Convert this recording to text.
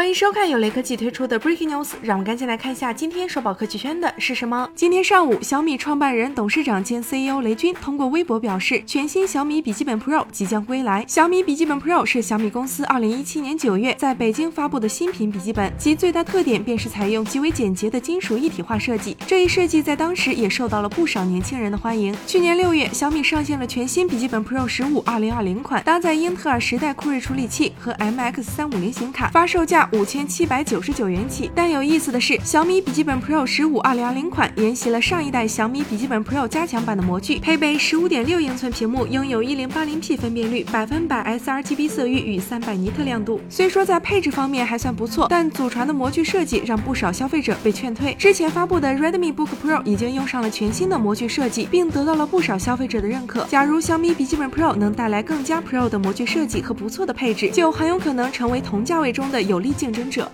欢迎收看由雷科技推出的 Breaking News，让我们赶紧来看一下今天首宝科技圈的是什么。今天上午，小米创办人、董事长兼 CEO 雷军通过微博表示，全新小米笔记本 Pro 即将归来。小米笔记本 Pro 是小米公司2017年9月在北京发布的新品笔记本，其最大特点便是采用极为简洁的金属一体化设计。这一设计在当时也受到了不少年轻人的欢迎。去年六月，小米上线了全新笔记本 Pro 15 2020款，搭载英特尔时代酷睿处理器和 MX 350显卡，发售价。五千七百九十九元起，但有意思的是，小米笔记本 Pro 十五二零二零款沿袭了上一代小米笔记本 Pro 加强版的模具，配备十五点六英寸屏幕，拥有一零八零 P 分辨率，百分百 sRGB 色域与三百尼特亮度。虽说在配置方面还算不错，但祖传的模具设计让不少消费者被劝退。之前发布的 Redmi Book Pro 已经用上了全新的模具设计，并得到了不少消费者的认可。假如小米笔记本 Pro 能带来更加 Pro 的模具设计和不错的配置，就很有可能成为同价位中的有力。竞争者。